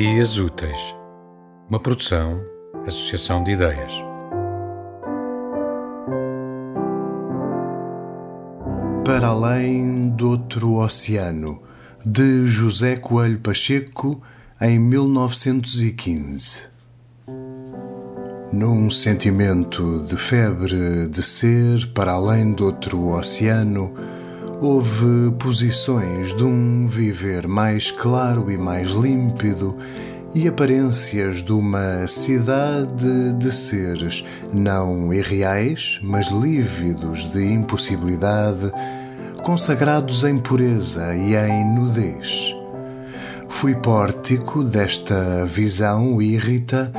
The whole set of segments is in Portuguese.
Dias Úteis, uma produção, associação de ideias. Para além do outro oceano, de José Coelho Pacheco, em 1915. Num sentimento de febre de ser para além do outro oceano, houve posições de um viver mais claro e mais límpido e aparências de uma cidade de seres não irreais, mas lívidos de impossibilidade, consagrados em pureza e em nudez. Fui pórtico desta visão irrita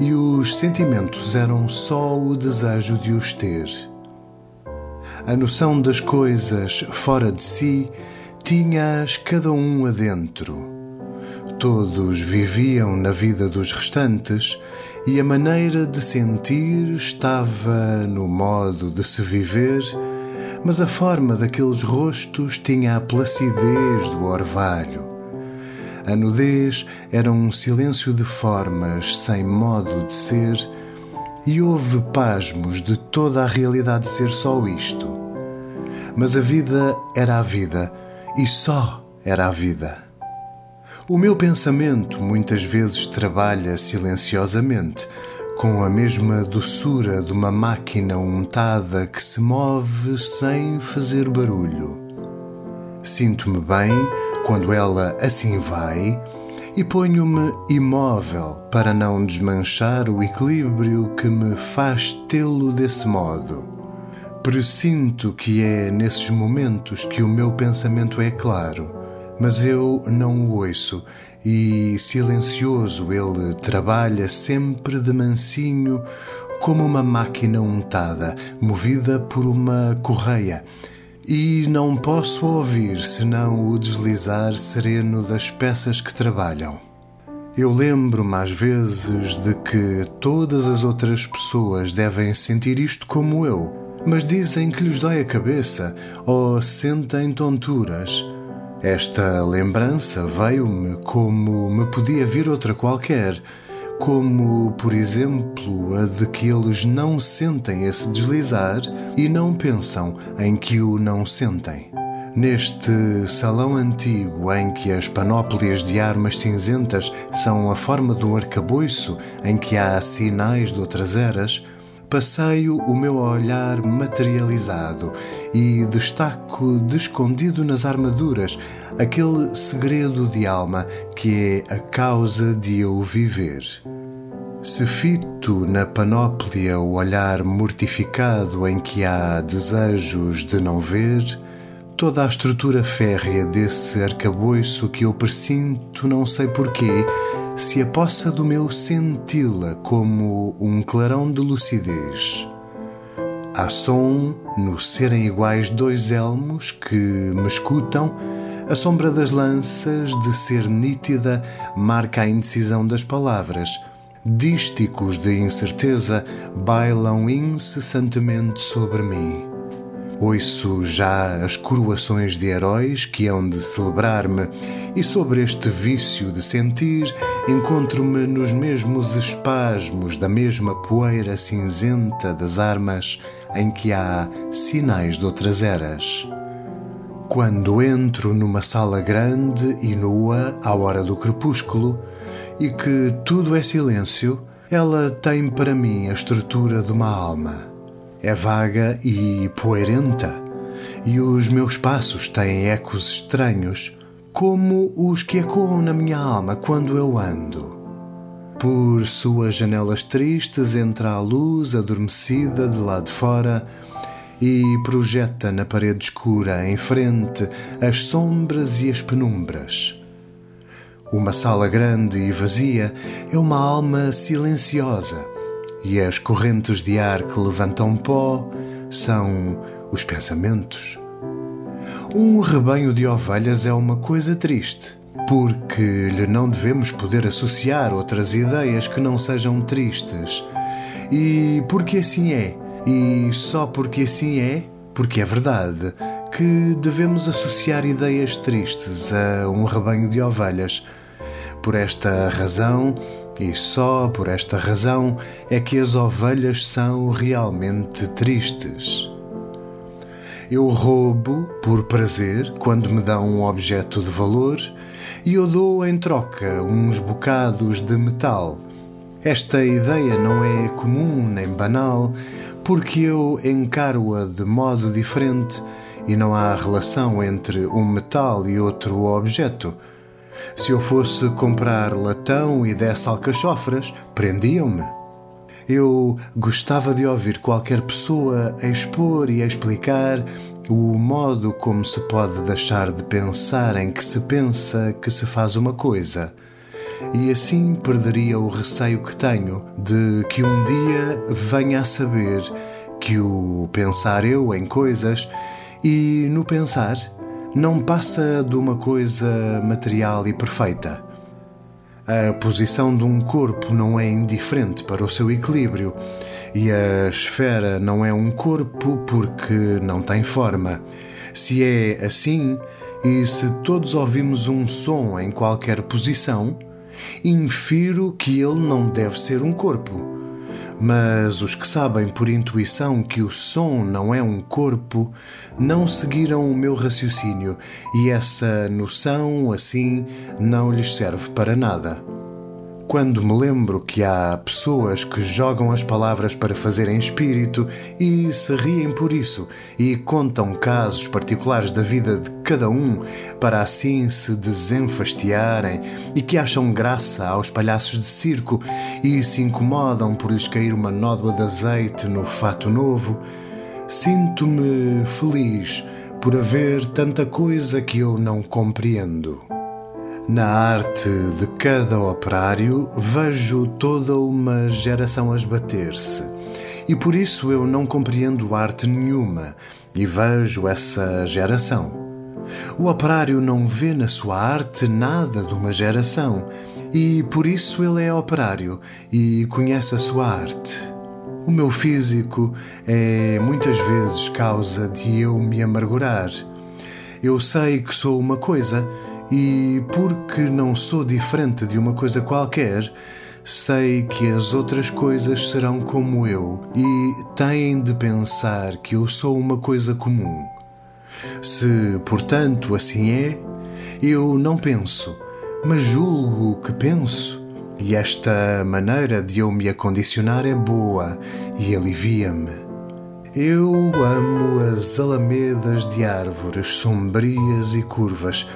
e os sentimentos eram só o desejo de os ter a noção das coisas fora de si, tinhas cada um adentro. Todos viviam na vida dos restantes e a maneira de sentir estava no modo de se viver, mas a forma daqueles rostos tinha a placidez do orvalho. A nudez era um silêncio de formas sem modo de ser e houve pasmos de toda a realidade ser só isto. Mas a vida era a vida e só era a vida. O meu pensamento muitas vezes trabalha silenciosamente, com a mesma doçura de uma máquina untada que se move sem fazer barulho. Sinto-me bem quando ela assim vai e ponho-me imóvel para não desmanchar o equilíbrio que me faz tê-lo desse modo. Presinto que é nesses momentos que o meu pensamento é claro, mas eu não o ouço e silencioso ele trabalha sempre de mansinho como uma máquina untada, movida por uma correia e não posso ouvir senão o deslizar sereno das peças que trabalham. Eu lembro-me às vezes de que todas as outras pessoas devem sentir isto como eu, mas dizem que lhes dói a cabeça ou sentem tonturas. Esta lembrança veio-me como me podia vir outra qualquer como, por exemplo, a de que eles não sentem esse deslizar e não pensam em que o não sentem. Neste salão antigo em que as panóplias de armas cinzentas são a forma um arcabouço em que há sinais de outras eras, passeio o meu olhar materializado e destaco descondido nas armaduras aquele segredo de alma que é a causa de eu viver. Se fito na panóplia o olhar mortificado em que há desejos de não ver, toda a estrutura férrea desse arcabouço que eu presinto, não sei porquê, se apossa do meu senti-la como um clarão de lucidez. Há som no serem iguais dois elmos que me escutam, a sombra das lanças de ser nítida marca a indecisão das palavras. Dísticos de incerteza bailam incessantemente sobre mim. Ouço já as coroações de heróis que hão de celebrar-me, e sobre este vício de sentir encontro-me nos mesmos espasmos da mesma poeira cinzenta das armas em que há sinais de outras eras. Quando entro numa sala grande e nua à hora do crepúsculo e que tudo é silêncio, ela tem para mim a estrutura de uma alma é vaga e poeirenta, e os meus passos têm ecos estranhos, como os que ecoam na minha alma quando eu ando. Por suas janelas tristes entra a luz adormecida de lá de fora e projeta na parede escura em frente as sombras e as penumbras. Uma sala grande e vazia é uma alma silenciosa e as correntes de ar que levantam pó são os pensamentos. Um rebanho de ovelhas é uma coisa triste, porque lhe não devemos poder associar outras ideias que não sejam tristes. E porque assim é, e só porque assim é, porque é verdade, que devemos associar ideias tristes a um rebanho de ovelhas por esta razão, e só por esta razão, é que as ovelhas são realmente tristes. Eu roubo por prazer quando me dão um objeto de valor e eu dou em troca uns bocados de metal. Esta ideia não é comum nem banal, porque eu encaro-a de modo diferente e não há relação entre um metal e outro objeto. Se eu fosse comprar latão e desse alcachofras, prendiam-me. Eu gostava de ouvir qualquer pessoa a expor e a explicar o modo como se pode deixar de pensar em que se pensa que se faz uma coisa. E assim perderia o receio que tenho de que um dia venha a saber que o pensar eu em coisas e no pensar não passa de uma coisa material e perfeita. A posição de um corpo não é indiferente para o seu equilíbrio, e a esfera não é um corpo porque não tem forma. Se é assim, e se todos ouvimos um som em qualquer posição, infiro que ele não deve ser um corpo mas os que sabem por intuição que o som não é um corpo não seguiram o meu raciocínio e essa noção, assim, não lhes serve para nada. Quando me lembro que há pessoas que jogam as palavras para fazerem espírito e se riem por isso e contam casos particulares da vida de cada um para assim se desenfastiarem e que acham graça aos palhaços de circo e se incomodam por lhes cair uma nódoa de azeite no fato novo, sinto-me feliz por haver tanta coisa que eu não compreendo. Na arte de cada operário vejo toda uma geração a esbater-se. E por isso eu não compreendo arte nenhuma e vejo essa geração. O operário não vê na sua arte nada de uma geração e por isso ele é operário e conhece a sua arte. O meu físico é muitas vezes causa de eu me amargurar. Eu sei que sou uma coisa e porque não sou diferente de uma coisa qualquer, sei que as outras coisas serão como eu e têm de pensar que eu sou uma coisa comum. Se, portanto, assim é, eu não penso, mas julgo que penso. E esta maneira de eu me acondicionar é boa e alivia-me. Eu amo as alamedas de árvores sombrias e curvas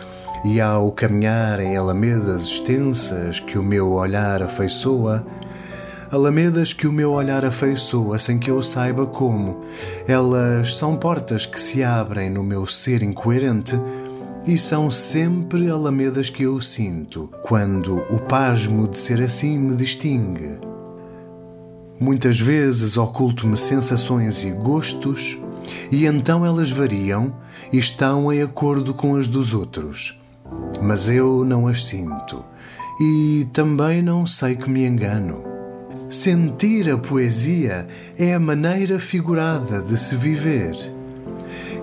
e ao caminhar em alamedas extensas que o meu olhar afeiçoa, alamedas que o meu olhar afeiçoa sem que eu saiba como, elas são portas que se abrem no meu ser incoerente e são sempre alamedas que eu sinto quando o pasmo de ser assim me distingue. Muitas vezes oculto-me sensações e gostos, e então elas variam e estão em acordo com as dos outros mas eu não as sinto e também não sei que me engano. Sentir a poesia é a maneira figurada de se viver.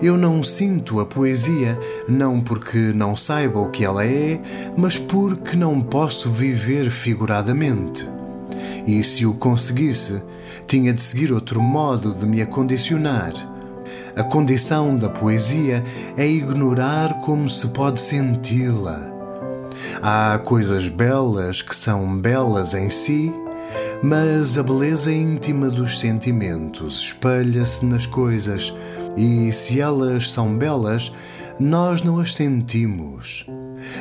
Eu não sinto a poesia não porque não saiba o que ela é, mas porque não posso viver figuradamente. E se o conseguisse, tinha de seguir outro modo de me acondicionar a condição da poesia é ignorar como se pode senti-la. Há coisas belas que são belas em si, mas a beleza íntima dos sentimentos espelha-se nas coisas e, se elas são belas, nós não as sentimos.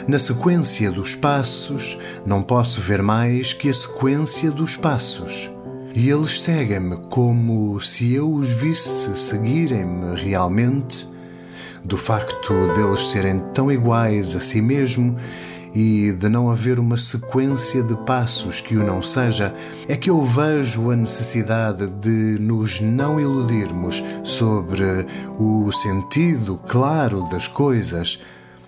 Na sequência dos passos, não posso ver mais que a sequência dos passos e eles seguem-me como se eu os visse seguirem-me realmente, do facto deles serem tão iguais a si mesmo e de não haver uma sequência de passos que o não seja, é que eu vejo a necessidade de nos não iludirmos sobre o sentido claro das coisas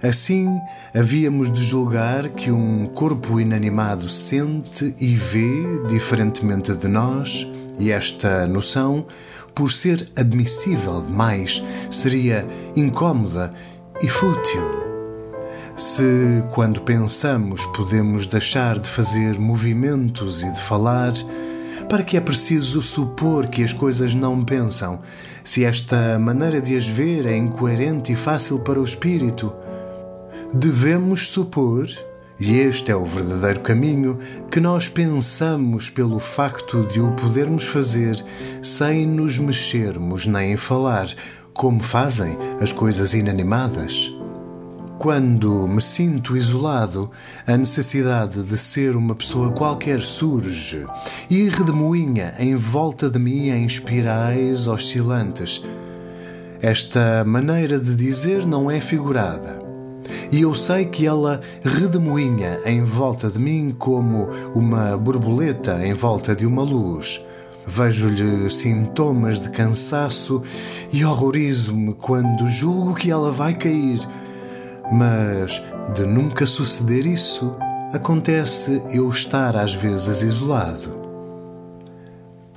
Assim, havíamos de julgar que um corpo inanimado sente e vê diferentemente de nós, e esta noção, por ser admissível demais, seria incômoda e fútil. Se, quando pensamos, podemos deixar de fazer movimentos e de falar, para que é preciso supor que as coisas não pensam, se esta maneira de as ver é incoerente e fácil para o espírito? Devemos supor, e este é o verdadeiro caminho, que nós pensamos pelo facto de o podermos fazer sem nos mexermos nem falar, como fazem as coisas inanimadas. Quando me sinto isolado, a necessidade de ser uma pessoa qualquer surge e redemoinha em volta de mim em espirais oscilantes. Esta maneira de dizer não é figurada. E eu sei que ela redemoinha em volta de mim como uma borboleta em volta de uma luz. Vejo-lhe sintomas de cansaço e horrorizo-me quando julgo que ela vai cair mas de nunca suceder isso, acontece eu estar às vezes isolado.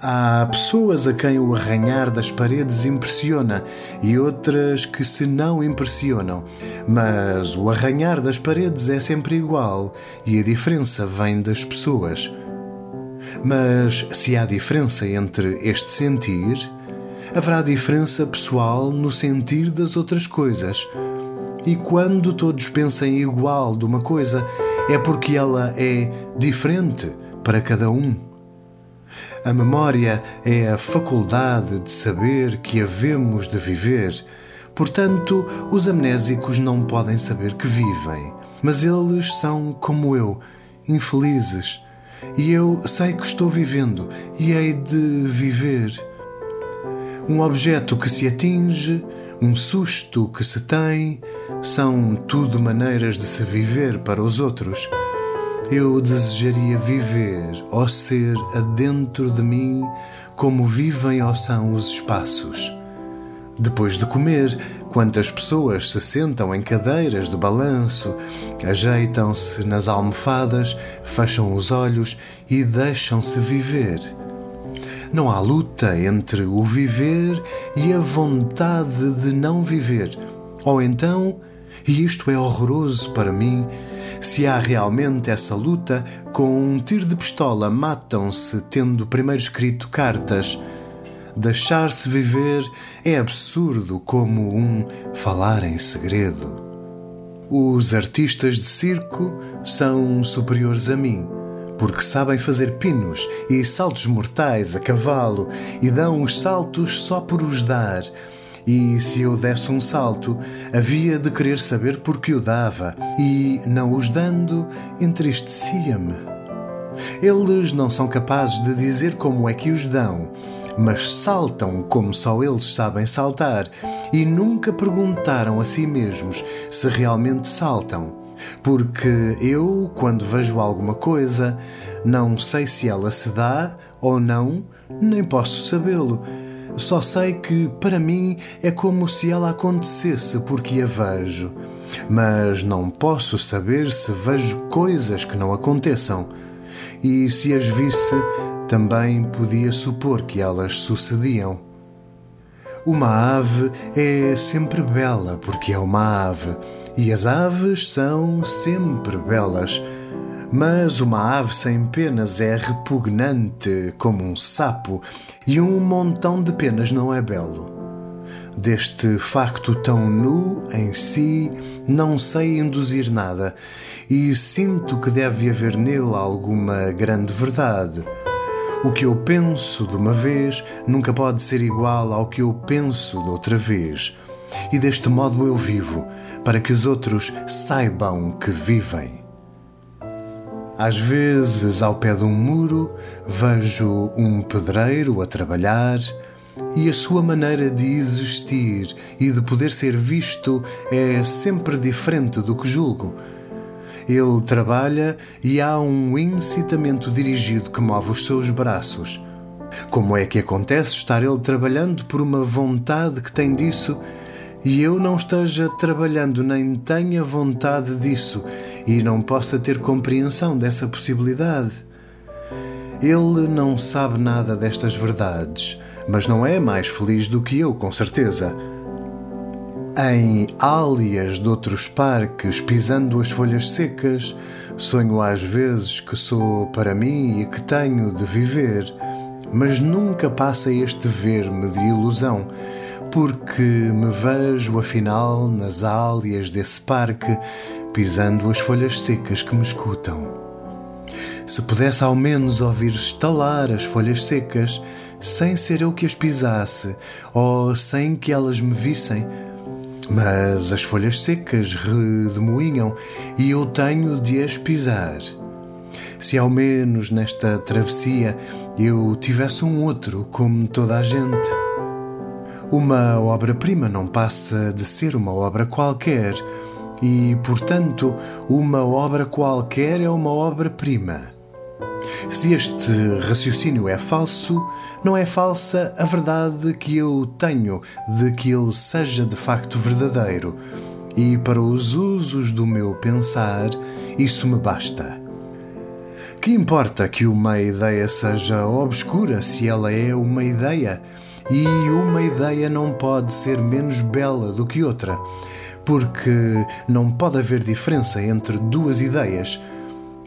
Há pessoas a quem o arranhar das paredes impressiona e outras que se não impressionam, mas o arranhar das paredes é sempre igual e a diferença vem das pessoas. Mas se há diferença entre este sentir, haverá diferença pessoal no sentir das outras coisas. E quando todos pensem igual de uma coisa, é porque ela é diferente para cada um. A memória é a faculdade de saber que havemos de viver. Portanto, os amnésicos não podem saber que vivem, mas eles são como eu, infelizes. E eu sei que estou vivendo e hei de viver. Um objeto que se atinge um susto que se tem, são tudo maneiras de se viver para os outros. Eu desejaria viver ou ser adentro de mim como vivem ou são os espaços. Depois de comer, quantas pessoas se sentam em cadeiras de balanço, ajeitam-se nas almofadas, fecham os olhos e deixam-se viver. Não há luta entre o viver e a vontade de não viver. Ou então, e isto é horroroso para mim, se há realmente essa luta, com um tiro de pistola matam-se tendo primeiro escrito cartas. Deixar-se viver é absurdo como um falar em segredo. Os artistas de circo são superiores a mim porque sabem fazer pinos e saltos mortais a cavalo e dão os saltos só por os dar. E se eu desse um salto, havia de querer saber por que o dava, e, não os dando, entristecia-me. Eles não são capazes de dizer como é que os dão, mas saltam como só eles sabem saltar, e nunca perguntaram a si mesmos se realmente saltam porque eu, quando vejo alguma coisa, não sei se ela se dá ou não, nem posso sabê-lo. Só sei que, para mim, é como se ela acontecesse porque a vejo. Mas não posso saber se vejo coisas que não aconteçam. E se as visse, também podia supor que elas sucediam. Uma ave é sempre bela porque é uma ave e as aves são sempre belas. Mas uma ave sem penas é repugnante como um sapo, e um montão de penas não é belo. Deste facto tão nu em si, não sei induzir nada, e sinto que deve haver nele alguma grande verdade. O que eu penso de uma vez nunca pode ser igual ao que eu penso de outra vez. E deste modo eu vivo, para que os outros saibam que vivem. Às vezes, ao pé de um muro, vejo um pedreiro a trabalhar e a sua maneira de existir e de poder ser visto é sempre diferente do que julgo. Ele trabalha e há um incitamento dirigido que move os seus braços. Como é que acontece estar ele trabalhando por uma vontade que tem disso e eu não esteja trabalhando nem tenha vontade disso e não possa ter compreensão dessa possibilidade. Ele não sabe nada destas verdades, mas não é mais feliz do que eu, com certeza. Em álias de outros parques, pisando as folhas secas, sonho às vezes que sou para mim e que tenho de viver, mas nunca passa este ver-me de ilusão, porque me vejo afinal nas álias desse parque, pisando as folhas secas que me escutam. Se pudesse ao menos ouvir estalar as folhas secas, sem ser eu que as pisasse, ou sem que elas me vissem, mas as folhas secas redemoinham e eu tenho de as pisar. Se ao menos nesta travessia eu tivesse um outro como toda a gente. Uma obra-prima não passa de ser uma obra qualquer, e, portanto, uma obra qualquer é uma obra-prima. Se este raciocínio é falso, não é falsa a verdade que eu tenho de que ele seja de facto verdadeiro, e para os usos do meu pensar, isso me basta. Que importa que uma ideia seja obscura se ela é uma ideia? E uma ideia não pode ser menos bela do que outra, porque não pode haver diferença entre duas ideias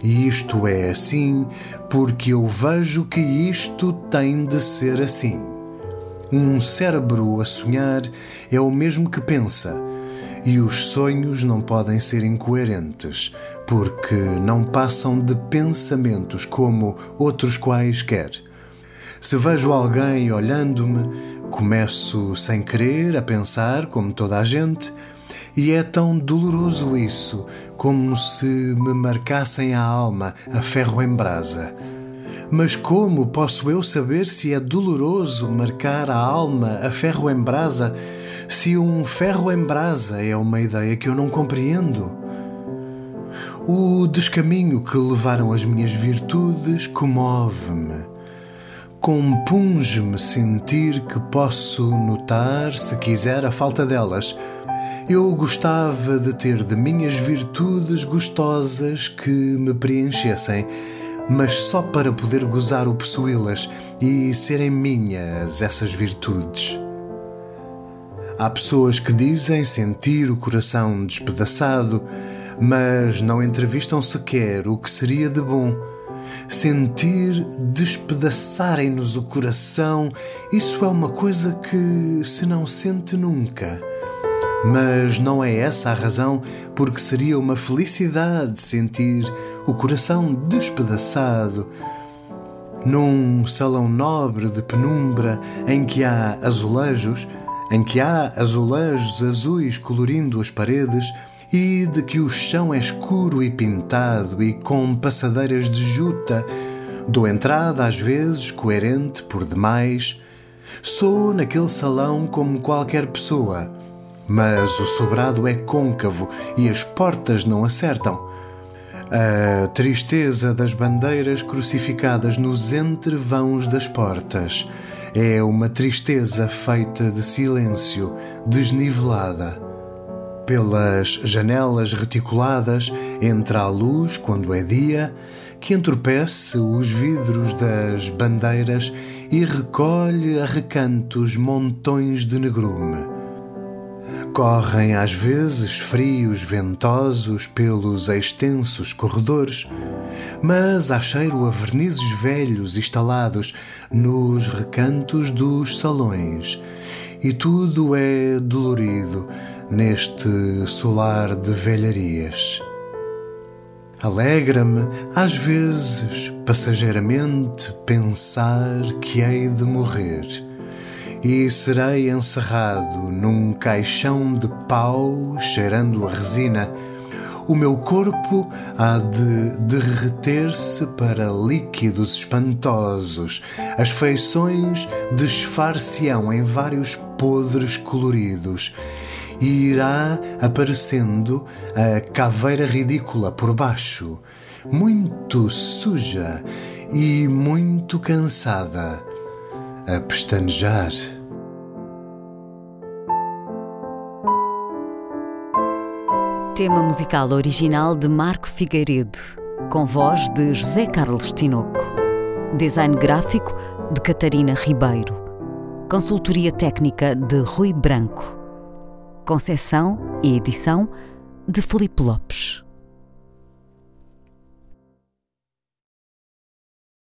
e isto é assim porque eu vejo que isto tem de ser assim. Um cérebro a sonhar é o mesmo que pensa, e os sonhos não podem ser incoerentes, porque não passam de pensamentos como outros quaisquer. Se vejo alguém olhando-me, começo sem querer a pensar como toda a gente e é tão doloroso isso, como se me marcassem a alma a ferro em brasa. Mas como posso eu saber se é doloroso marcar a alma a ferro em brasa, se um ferro em brasa é uma ideia que eu não compreendo? O descaminho que levaram as minhas virtudes comove-me. Compunge-me sentir que posso notar, se quiser, a falta delas eu gostava de ter de minhas virtudes gostosas que me preenchessem, mas só para poder gozar o possuí-las e serem minhas essas virtudes. Há pessoas que dizem sentir o coração despedaçado, mas não entrevistam sequer o que seria de bom. Sentir despedaçarem-nos o coração, isso é uma coisa que se não sente nunca. Mas não é essa a razão porque seria uma felicidade sentir o coração despedaçado num salão nobre de penumbra em que há azulejos, em que há azulejos azuis colorindo as paredes e de que o chão é escuro e pintado e com passadeiras de juta, dou entrada às vezes coerente por demais. Sou naquele salão como qualquer pessoa mas o sobrado é côncavo e as portas não acertam. A tristeza das bandeiras crucificadas nos entrevãos das portas é uma tristeza feita de silêncio, desnivelada. Pelas janelas reticuladas entra a luz quando é dia, que entorpece os vidros das bandeiras e recolhe a recantos montões de negrume. Correm às vezes frios ventosos pelos extensos corredores, mas há cheiro a vernizes velhos instalados nos recantos dos salões, e tudo é dolorido neste solar de velharias. Alegra-me, às vezes, passageiramente, pensar que hei de morrer e serei encerrado num caixão de pau cheirando a resina. O meu corpo há de derreter-se para líquidos espantosos. As feições desfar-se-ão em vários podres coloridos e irá aparecendo a caveira ridícula por baixo, muito suja e muito cansada a pestanejar. Tema musical original de Marco Figueiredo, com voz de José Carlos Tinoco. Design gráfico de Catarina Ribeiro. Consultoria técnica de Rui Branco. Conceição e edição de Felipe Lopes.